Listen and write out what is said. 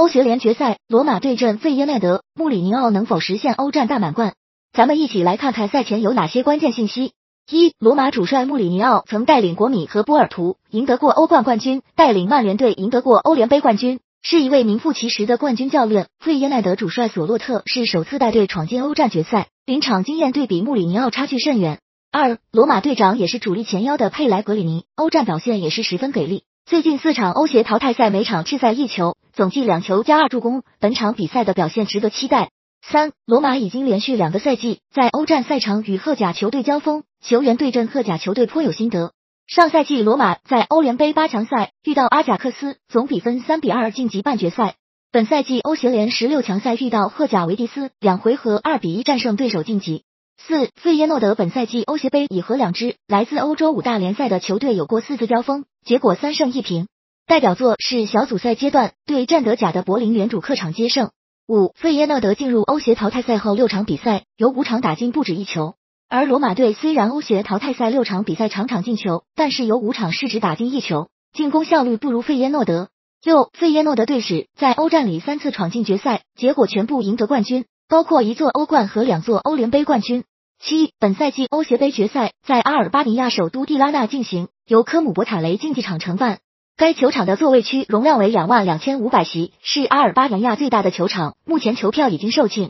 欧协联决赛，罗马对阵费耶纳德，穆里尼奥能否实现欧战大满贯？咱们一起来看看赛前有哪些关键信息。一、罗马主帅穆里尼奥曾带领国米和波尔图赢得过欧冠冠军，带领曼联队赢得过欧联杯冠军，是一位名副其实的冠军教练。费耶纳德主帅索洛特是首次带队闯进欧战决赛，临场经验对比穆里尼奥差距甚远。二、罗马队长也是主力前腰的佩莱格里尼，欧战表现也是十分给力。最近四场欧协淘汰赛每场制赛一球，总计两球加二助攻，本场比赛的表现值得期待。三，罗马已经连续两个赛季在欧战赛场与荷甲球队交锋，球员对阵荷甲球队颇有心得。上赛季罗马在欧联杯八强赛遇到阿贾克斯，总比分三比二晋级半决赛。本赛季欧协联十六强赛遇到荷甲维蒂斯，两回合二比一战胜对手晋级。四，费耶诺德本赛季欧协杯已和两支来自欧洲五大联赛的球队有过四次交锋。结果三胜一平，代表作是小组赛阶段对战德甲的柏林原主客场接胜。五，费耶诺德进入欧协淘汰赛后六场比赛有五场打进不止一球，而罗马队虽然欧协淘汰赛六场比赛场场进球，但是有五场是只打进一球，进攻效率不如费耶诺德。六，费耶诺德队史在欧战里三次闯进决赛，结果全部赢得冠军，包括一座欧冠和两座欧联杯冠军。七，本赛季欧协杯决赛在阿尔巴尼亚首都蒂拉纳进行，由科姆博塔雷竞技场承办。该球场的座位区容量为两万两千五百席，是阿尔巴尼亚最大的球场。目前球票已经售罄。